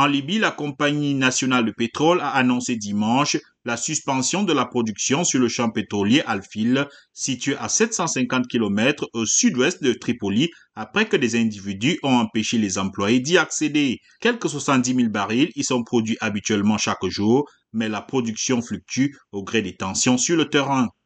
En Libye, la compagnie nationale de pétrole a annoncé dimanche la suspension de la production sur le champ pétrolier Alfil, situé à 750 km au sud-ouest de Tripoli, après que des individus ont empêché les employés d'y accéder. Quelques 70 000 barils y sont produits habituellement chaque jour, mais la production fluctue au gré des tensions sur le terrain.